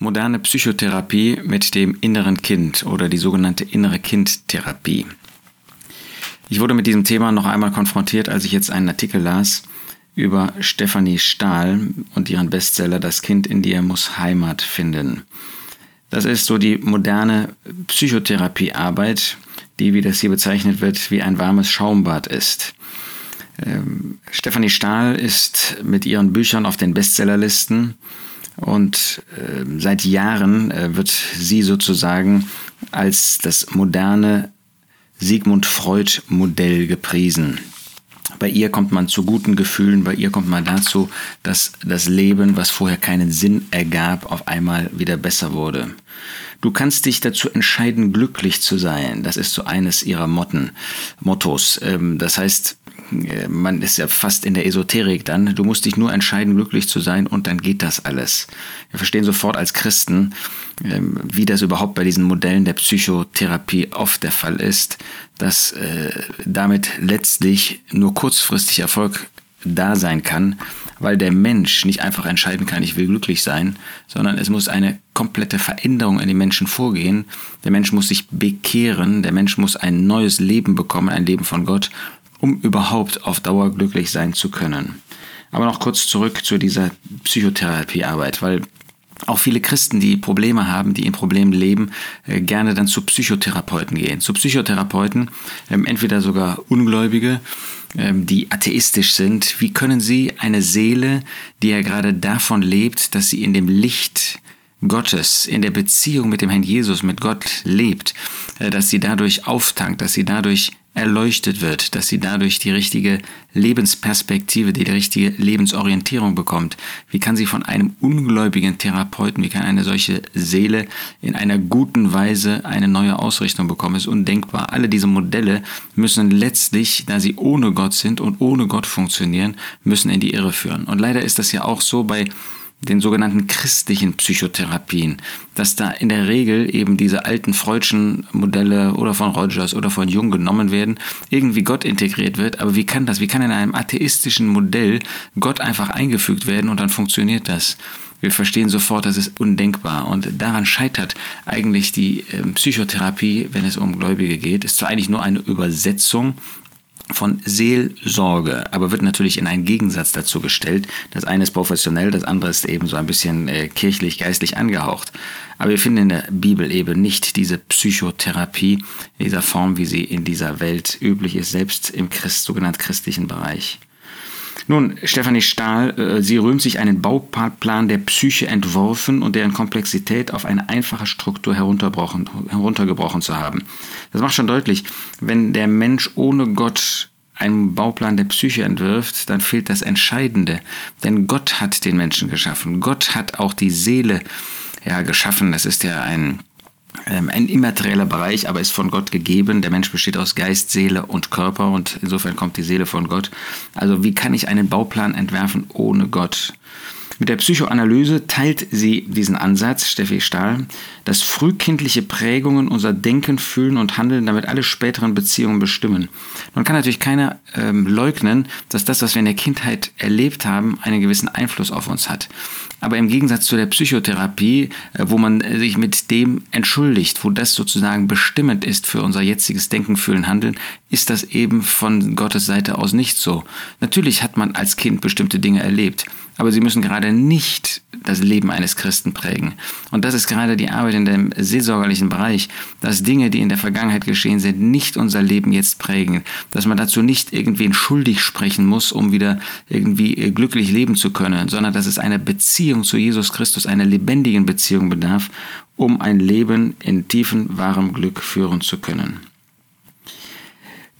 moderne Psychotherapie mit dem inneren Kind oder die sogenannte innere Kindtherapie. Ich wurde mit diesem Thema noch einmal konfrontiert, als ich jetzt einen Artikel las über Stefanie Stahl und ihren Bestseller Das Kind in dir muss Heimat finden. Das ist so die moderne Psychotherapiearbeit, die, wie das hier bezeichnet wird, wie ein warmes Schaumbad ist. Ähm, Stefanie Stahl ist mit ihren Büchern auf den Bestsellerlisten und äh, seit Jahren äh, wird sie sozusagen als das moderne Sigmund Freud Modell gepriesen. Bei ihr kommt man zu guten Gefühlen, bei ihr kommt man dazu, dass das Leben, was vorher keinen Sinn ergab, auf einmal wieder besser wurde. Du kannst dich dazu entscheiden, glücklich zu sein. Das ist so eines ihrer Motten, Mottos. Ähm, das heißt, äh, man ist ja fast in der Esoterik dann. Du musst dich nur entscheiden, glücklich zu sein und dann geht das alles. Wir verstehen sofort als Christen, ähm, wie das überhaupt bei diesen Modellen der Psychotherapie oft der Fall ist, dass äh, damit letztlich nur kurzfristig Erfolg da sein kann, weil der Mensch nicht einfach entscheiden kann, ich will glücklich sein, sondern es muss eine komplette Veränderung in den Menschen vorgehen. Der Mensch muss sich bekehren, der Mensch muss ein neues Leben bekommen, ein Leben von Gott, um überhaupt auf Dauer glücklich sein zu können. Aber noch kurz zurück zu dieser Psychotherapiearbeit, weil auch viele Christen, die Probleme haben, die in Problemen leben, äh, gerne dann zu Psychotherapeuten gehen. Zu Psychotherapeuten, ähm, entweder sogar Ungläubige, ähm, die atheistisch sind. Wie können sie eine Seele, die ja gerade davon lebt, dass sie in dem Licht Gottes, in der Beziehung mit dem Herrn Jesus, mit Gott lebt, äh, dass sie dadurch auftankt, dass sie dadurch erleuchtet wird, dass sie dadurch die richtige Lebensperspektive, die, die richtige Lebensorientierung bekommt. Wie kann sie von einem ungläubigen Therapeuten, wie kann eine solche Seele in einer guten Weise eine neue Ausrichtung bekommen, ist undenkbar. Alle diese Modelle müssen letztlich, da sie ohne Gott sind und ohne Gott funktionieren, müssen in die Irre führen. Und leider ist das ja auch so bei den sogenannten christlichen Psychotherapien, dass da in der Regel eben diese alten Freudschen Modelle oder von Rogers oder von Jung genommen werden, irgendwie Gott integriert wird. Aber wie kann das? Wie kann in einem atheistischen Modell Gott einfach eingefügt werden und dann funktioniert das? Wir verstehen sofort, das ist undenkbar. Und daran scheitert eigentlich die ähm, Psychotherapie, wenn es um Gläubige geht. Ist zwar eigentlich nur eine Übersetzung von Seelsorge, aber wird natürlich in einen Gegensatz dazu gestellt. Das eine ist professionell, das andere ist eben so ein bisschen äh, kirchlich, geistlich angehaucht. Aber wir finden in der Bibel eben nicht diese Psychotherapie in dieser Form, wie sie in dieser Welt üblich ist, selbst im Christ, sogenannten christlichen Bereich. Nun, Stefanie Stahl, äh, sie rühmt sich einen Bauplan der Psyche entworfen und deren Komplexität auf eine einfache Struktur heruntergebrochen zu haben. Das macht schon deutlich, wenn der Mensch ohne Gott einen Bauplan der Psyche entwirft, dann fehlt das Entscheidende. Denn Gott hat den Menschen geschaffen. Gott hat auch die Seele ja, geschaffen. Das ist ja ein ein immaterieller Bereich, aber ist von Gott gegeben. Der Mensch besteht aus Geist, Seele und Körper und insofern kommt die Seele von Gott. Also wie kann ich einen Bauplan entwerfen ohne Gott? Mit der Psychoanalyse teilt sie diesen Ansatz, Steffi Stahl, dass frühkindliche Prägungen unser Denken, Fühlen und Handeln damit alle späteren Beziehungen bestimmen. Man kann natürlich keiner ähm, leugnen, dass das, was wir in der Kindheit erlebt haben, einen gewissen Einfluss auf uns hat. Aber im Gegensatz zu der Psychotherapie, äh, wo man äh, sich mit dem entschuldigt, wo das sozusagen bestimmend ist für unser jetziges Denken, Fühlen, Handeln, ist das eben von Gottes Seite aus nicht so. Natürlich hat man als Kind bestimmte Dinge erlebt, aber sie müssen gerade nicht das Leben eines Christen prägen. Und das ist gerade die Arbeit in dem seelsorgerlichen Bereich, dass Dinge, die in der Vergangenheit geschehen sind, nicht unser Leben jetzt prägen. Dass man dazu nicht irgendwen schuldig sprechen muss, um wieder irgendwie äh, glücklich leben zu können, sondern dass es eine Beziehung zu Jesus Christus, einer lebendigen Beziehung bedarf, um ein Leben in tiefen, wahrem Glück führen zu können.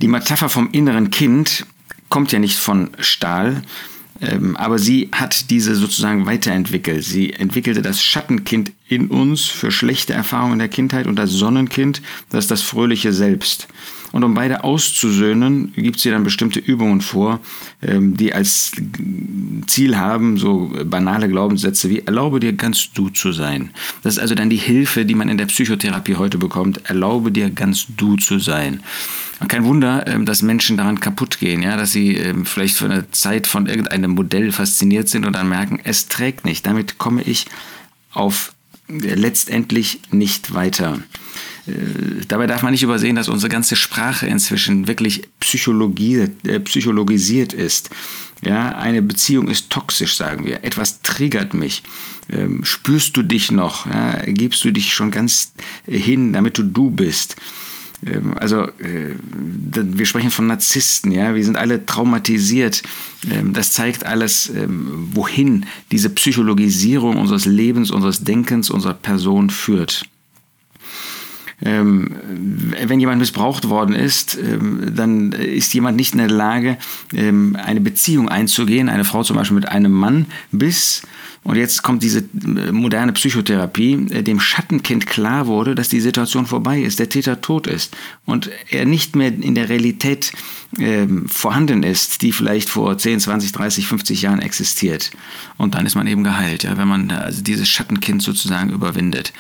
Die Metapher vom inneren Kind kommt ja nicht von Stahl, aber sie hat diese sozusagen weiterentwickelt. Sie entwickelte das Schattenkind in uns für schlechte Erfahrungen der Kindheit und das Sonnenkind, das ist das fröhliche Selbst. Und um beide auszusöhnen, gibt sie dann bestimmte Übungen vor, ähm, die als Ziel haben, so banale Glaubenssätze wie erlaube dir ganz du zu sein. Das ist also dann die Hilfe, die man in der Psychotherapie heute bekommt. Erlaube dir ganz du zu sein. Kein Wunder, ähm, dass Menschen daran kaputt gehen, ja, dass sie ähm, vielleicht für eine Zeit von irgendeinem Modell fasziniert sind und dann merken, es trägt nicht. Damit komme ich auf letztendlich nicht weiter. Äh, dabei darf man nicht übersehen, dass unsere ganze Sprache inzwischen wirklich psychologiert, äh, psychologisiert ist. Ja, eine Beziehung ist toxisch, sagen wir. Etwas triggert mich. Ähm, spürst du dich noch? Ja, gibst du dich schon ganz hin, damit du du bist? Ähm, also äh, wir sprechen von Narzissten, ja, wir sind alle traumatisiert. Ähm, das zeigt alles, ähm, wohin diese Psychologisierung unseres Lebens, unseres Denkens, unserer Person führt wenn jemand missbraucht worden ist, ähm, dann ist jemand nicht in der Lage, ähm, eine Beziehung einzugehen, eine Frau zum Beispiel mit einem Mann, bis, und jetzt kommt diese äh, moderne Psychotherapie, äh, dem Schattenkind klar wurde, dass die Situation vorbei ist, der Täter tot ist und er nicht mehr in der Realität ähm, vorhanden ist, die vielleicht vor 10, 20, 30, 50 Jahren existiert. Und dann ist man eben geheilt, ja, wenn man also dieses Schattenkind sozusagen überwindet.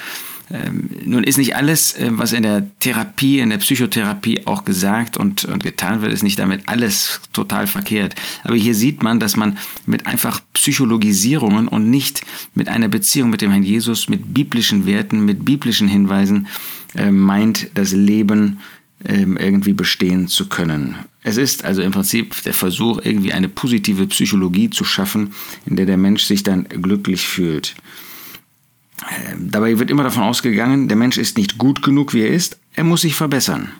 Ähm, nun ist nicht alles, äh, was in der Therapie, in der Psychotherapie auch gesagt und, und getan wird, ist nicht damit alles total verkehrt. Aber hier sieht man, dass man mit einfach Psychologisierungen und nicht mit einer Beziehung mit dem Herrn Jesus, mit biblischen Werten, mit biblischen Hinweisen äh, meint, das Leben äh, irgendwie bestehen zu können. Es ist also im Prinzip der Versuch, irgendwie eine positive Psychologie zu schaffen, in der der Mensch sich dann glücklich fühlt. Dabei wird immer davon ausgegangen, der Mensch ist nicht gut genug, wie er ist, er muss sich verbessern.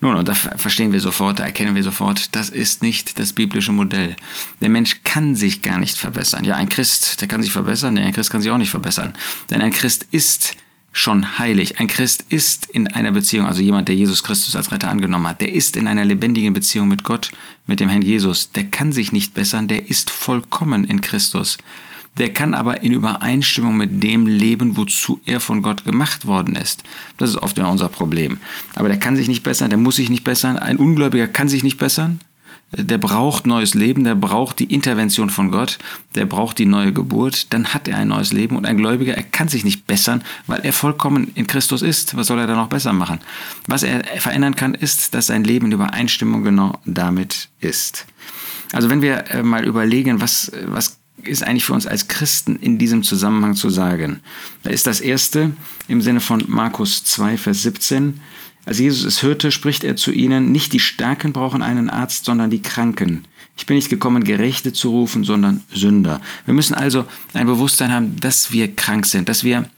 Nun, und da verstehen wir sofort, da erkennen wir sofort, das ist nicht das biblische Modell. Der Mensch kann sich gar nicht verbessern. Ja, ein Christ, der kann sich verbessern, nee, ein Christ kann sich auch nicht verbessern. Denn ein Christ ist schon heilig. Ein Christ ist in einer Beziehung, also jemand, der Jesus Christus als Retter angenommen hat, der ist in einer lebendigen Beziehung mit Gott, mit dem Herrn Jesus. Der kann sich nicht bessern, der ist vollkommen in Christus der kann aber in Übereinstimmung mit dem leben, wozu er von Gott gemacht worden ist. Das ist oft immer unser Problem. Aber der kann sich nicht bessern, der muss sich nicht bessern. Ein Ungläubiger kann sich nicht bessern. Der braucht neues Leben, der braucht die Intervention von Gott, der braucht die neue Geburt, dann hat er ein neues Leben und ein Gläubiger, er kann sich nicht bessern, weil er vollkommen in Christus ist. Was soll er da noch besser machen? Was er verändern kann, ist, dass sein Leben in Übereinstimmung genau damit ist. Also wenn wir äh, mal überlegen, was, was ist eigentlich für uns als Christen in diesem Zusammenhang zu sagen? Da ist das erste im Sinne von Markus 2, Vers 17. Als Jesus es hörte, spricht er zu ihnen, nicht die Starken brauchen einen Arzt, sondern die Kranken. Ich bin nicht gekommen, Gerechte zu rufen, sondern Sünder. Wir müssen also ein Bewusstsein haben, dass wir krank sind, dass wir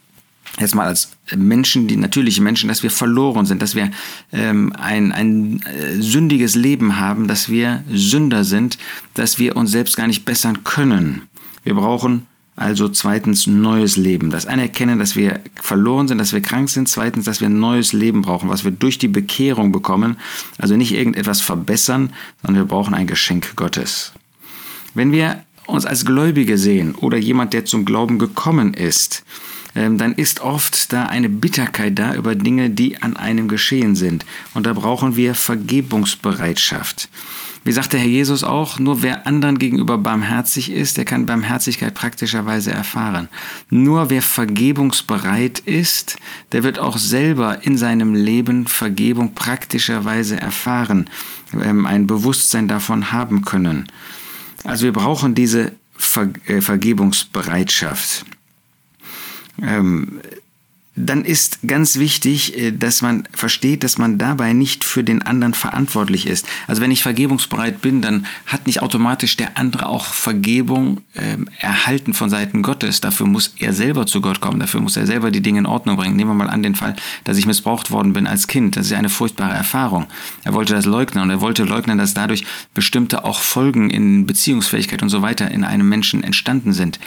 jetzt mal als Menschen, die natürliche Menschen, dass wir verloren sind, dass wir ähm, ein, ein äh, sündiges Leben haben, dass wir Sünder sind, dass wir uns selbst gar nicht bessern können. Wir brauchen also zweitens neues Leben. Das Anerkennen, dass wir verloren sind, dass wir krank sind. Zweitens, dass wir ein neues Leben brauchen, was wir durch die Bekehrung bekommen. Also nicht irgendetwas verbessern, sondern wir brauchen ein Geschenk Gottes. Wenn wir uns als Gläubige sehen oder jemand, der zum Glauben gekommen ist, dann ist oft da eine Bitterkeit da über Dinge, die an einem geschehen sind. Und da brauchen wir Vergebungsbereitschaft. Wie sagt der Herr Jesus auch, nur wer anderen gegenüber barmherzig ist, der kann Barmherzigkeit praktischerweise erfahren. Nur wer vergebungsbereit ist, der wird auch selber in seinem Leben Vergebung praktischerweise erfahren, ähm, ein Bewusstsein davon haben können. Also wir brauchen diese Ver äh, Vergebungsbereitschaft. Ähm, dann ist ganz wichtig, äh, dass man versteht, dass man dabei nicht für den anderen verantwortlich ist. Also wenn ich vergebungsbereit bin, dann hat nicht automatisch der andere auch Vergebung äh, erhalten von Seiten Gottes. Dafür muss er selber zu Gott kommen, dafür muss er selber die Dinge in Ordnung bringen. Nehmen wir mal an den Fall, dass ich missbraucht worden bin als Kind. Das ist eine furchtbare Erfahrung. Er wollte das leugnen und er wollte leugnen, dass dadurch bestimmte auch Folgen in Beziehungsfähigkeit und so weiter in einem Menschen entstanden sind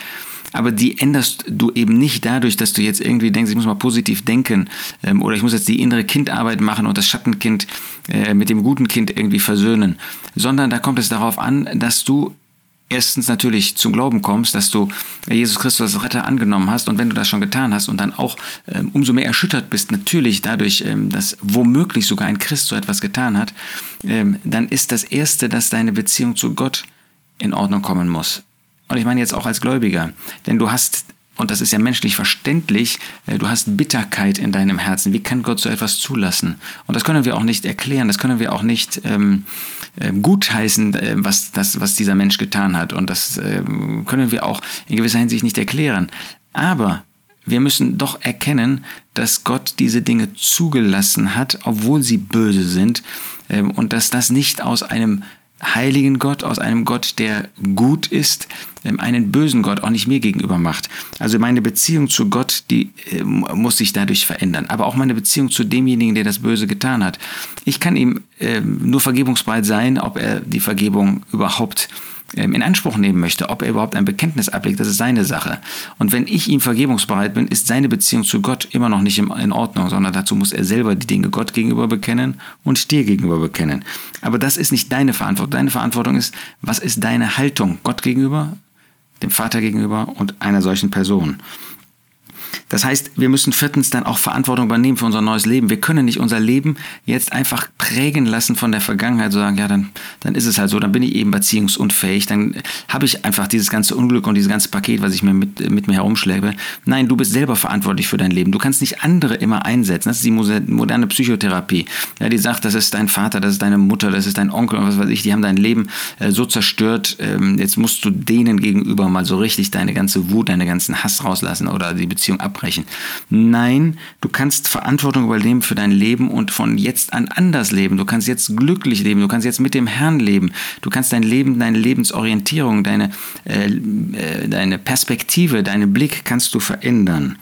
aber die änderst du eben nicht dadurch, dass du jetzt irgendwie denkst, ich muss mal positiv denken ähm, oder ich muss jetzt die innere Kindarbeit machen und das Schattenkind äh, mit dem guten Kind irgendwie versöhnen, sondern da kommt es darauf an, dass du erstens natürlich zum Glauben kommst, dass du Jesus Christus als Retter angenommen hast und wenn du das schon getan hast und dann auch ähm, umso mehr erschüttert bist, natürlich dadurch, ähm, dass womöglich sogar ein Christ so etwas getan hat, ähm, dann ist das Erste, dass deine Beziehung zu Gott in Ordnung kommen muss. Und ich meine jetzt auch als Gläubiger. Denn du hast, und das ist ja menschlich verständlich, äh, du hast Bitterkeit in deinem Herzen. Wie kann Gott so etwas zulassen? Und das können wir auch nicht erklären, das können wir auch nicht ähm, äh, gutheißen, äh, was, das, was dieser Mensch getan hat. Und das äh, können wir auch in gewisser Hinsicht nicht erklären. Aber wir müssen doch erkennen, dass Gott diese Dinge zugelassen hat, obwohl sie böse sind, ähm, und dass das nicht aus einem heiligen Gott, aus einem Gott, der gut ist, ähm, einen bösen Gott auch nicht mir gegenüber macht. Also meine Beziehung zu Gott, die äh, muss sich dadurch verändern. Aber auch meine Beziehung zu demjenigen, der das Böse getan hat. Ich kann ihm äh, nur vergebungsbereit sein, ob er die Vergebung überhaupt ähm, in Anspruch nehmen möchte, ob er überhaupt ein Bekenntnis ablegt, das ist seine Sache. Und wenn ich ihm vergebungsbereit bin, ist seine Beziehung zu Gott immer noch nicht in Ordnung, sondern dazu muss er selber die Dinge Gott gegenüber bekennen und dir gegenüber bekennen. Aber das ist nicht deine Verantwortung. Deine Verantwortung ist, was ist deine Haltung Gott gegenüber, dem Vater gegenüber und einer solchen Person. Das heißt, wir müssen viertens dann auch Verantwortung übernehmen für unser neues Leben. Wir können nicht unser Leben jetzt einfach prägen lassen von der Vergangenheit, so sagen, ja, dann, dann ist es halt so, dann bin ich eben beziehungsunfähig, dann habe ich einfach dieses ganze Unglück und dieses ganze Paket, was ich mir mit, mit mir herumschläge. Nein, du bist selber verantwortlich für dein Leben. Du kannst nicht andere immer einsetzen. Das ist die moderne Psychotherapie. Ja, die sagt, das ist dein Vater, das ist deine Mutter, das ist dein Onkel und was weiß ich, die haben dein Leben äh, so zerstört. Ähm, jetzt musst du denen gegenüber mal so richtig deine ganze Wut, deine ganzen Hass rauslassen oder die Beziehung abbrechen. Nein, du kannst Verantwortung übernehmen für dein Leben und von jetzt an anders leben. Du kannst jetzt glücklich leben, du kannst jetzt mit dem Herrn leben. Du kannst dein Leben, deine Lebensorientierung, deine, äh, äh, deine Perspektive, deinen Blick kannst du verändern.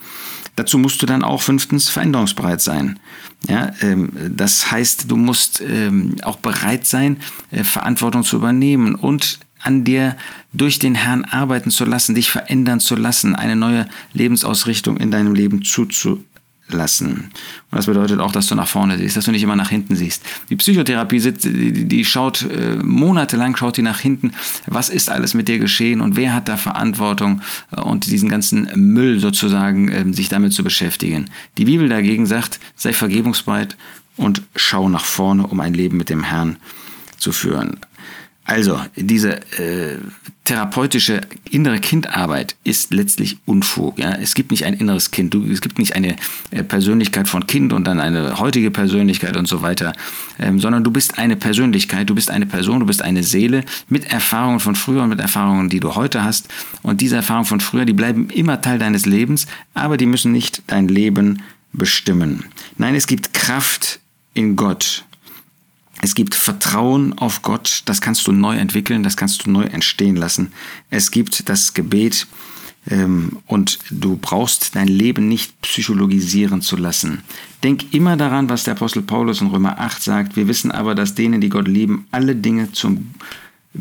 Dazu musst du dann auch fünftens veränderungsbereit sein. Ja, ähm, das heißt, du musst ähm, auch bereit sein, äh, Verantwortung zu übernehmen und an dir durch den Herrn arbeiten zu lassen, dich verändern zu lassen, eine neue Lebensausrichtung in deinem Leben zuzulassen. Und das bedeutet auch, dass du nach vorne siehst, dass du nicht immer nach hinten siehst. Die Psychotherapie, die schaut äh, monatelang, schaut die nach hinten, was ist alles mit dir geschehen und wer hat da Verantwortung äh, und diesen ganzen Müll sozusagen, äh, sich damit zu beschäftigen. Die Bibel dagegen sagt, sei vergebungsbereit und schau nach vorne, um ein Leben mit dem Herrn zu führen. Also, diese äh, therapeutische innere Kindarbeit ist letztlich Unfug. Ja? Es gibt nicht ein inneres Kind, du, es gibt nicht eine äh, Persönlichkeit von Kind und dann eine heutige Persönlichkeit und so weiter, ähm, sondern du bist eine Persönlichkeit, du bist eine Person, du bist eine Seele mit Erfahrungen von früher und mit Erfahrungen, die du heute hast. Und diese Erfahrungen von früher, die bleiben immer Teil deines Lebens, aber die müssen nicht dein Leben bestimmen. Nein, es gibt Kraft in Gott es gibt Vertrauen auf Gott, das kannst du neu entwickeln, das kannst du neu entstehen lassen. Es gibt das Gebet ähm, und du brauchst dein Leben nicht psychologisieren zu lassen. Denk immer daran, was der Apostel Paulus in Römer 8 sagt. Wir wissen aber, dass denen, die Gott lieben, alle Dinge zum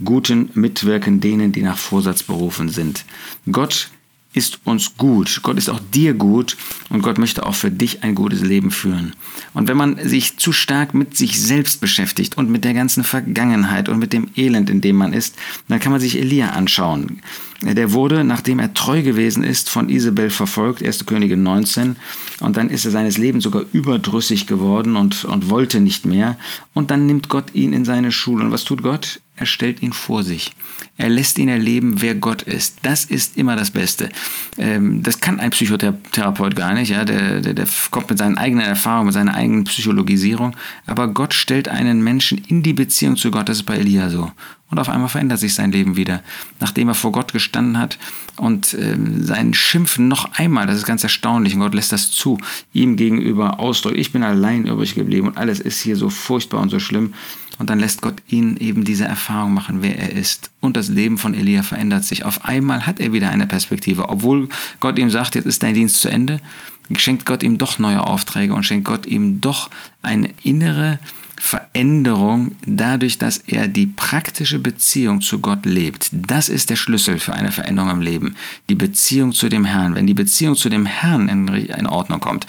Guten mitwirken, denen, die nach Vorsatz berufen sind. Gott ist uns gut. Gott ist auch dir gut und Gott möchte auch für dich ein gutes Leben führen. Und wenn man sich zu stark mit sich selbst beschäftigt und mit der ganzen Vergangenheit und mit dem Elend, in dem man ist, dann kann man sich Elia anschauen. Der wurde, nachdem er treu gewesen ist, von Isabel verfolgt, 1. Könige 19, und dann ist er seines Lebens sogar überdrüssig geworden und, und wollte nicht mehr. Und dann nimmt Gott ihn in seine Schule. Und was tut Gott? Er stellt ihn vor sich. Er lässt ihn erleben, wer Gott ist. Das ist immer das Beste. Ähm, das kann ein Psychotherapeut gar nicht. Ja? Der, der, der kommt mit seinen eigenen Erfahrungen, mit seiner eigenen Psychologisierung. Aber Gott stellt einen Menschen in die Beziehung zu Gott. Das ist bei Elia so. Und auf einmal verändert sich sein Leben wieder. Nachdem er vor Gott gestanden hat und ähm, sein Schimpfen noch einmal, das ist ganz erstaunlich, und Gott lässt das zu, ihm gegenüber ausdrückt, ich bin allein übrig geblieben und alles ist hier so furchtbar und so schlimm. Und dann lässt Gott ihn eben diese Erfahrung machen, wer er ist. Und das Leben von Elia verändert sich. Auf einmal hat er wieder eine Perspektive. Obwohl Gott ihm sagt, jetzt ist dein Dienst zu Ende, schenkt Gott ihm doch neue Aufträge und schenkt Gott ihm doch eine innere Veränderung dadurch, dass er die praktische Beziehung zu Gott lebt. Das ist der Schlüssel für eine Veränderung im Leben. Die Beziehung zu dem Herrn. Wenn die Beziehung zu dem Herrn in, in Ordnung kommt,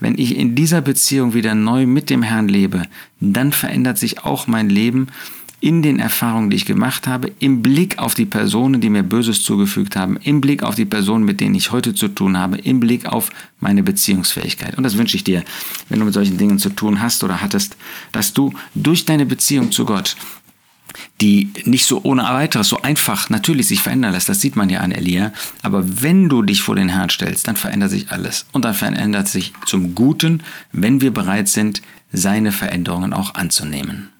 wenn ich in dieser Beziehung wieder neu mit dem Herrn lebe, dann verändert sich auch mein Leben in den Erfahrungen, die ich gemacht habe, im Blick auf die Personen, die mir Böses zugefügt haben, im Blick auf die Personen, mit denen ich heute zu tun habe, im Blick auf meine Beziehungsfähigkeit. Und das wünsche ich dir, wenn du mit solchen Dingen zu tun hast oder hattest, dass du durch deine Beziehung zu Gott die nicht so ohne weiteres, so einfach natürlich sich verändern lässt. Das sieht man ja an Elia. Aber wenn du dich vor den Herrn stellst, dann verändert sich alles. Und dann verändert sich zum Guten, wenn wir bereit sind, seine Veränderungen auch anzunehmen.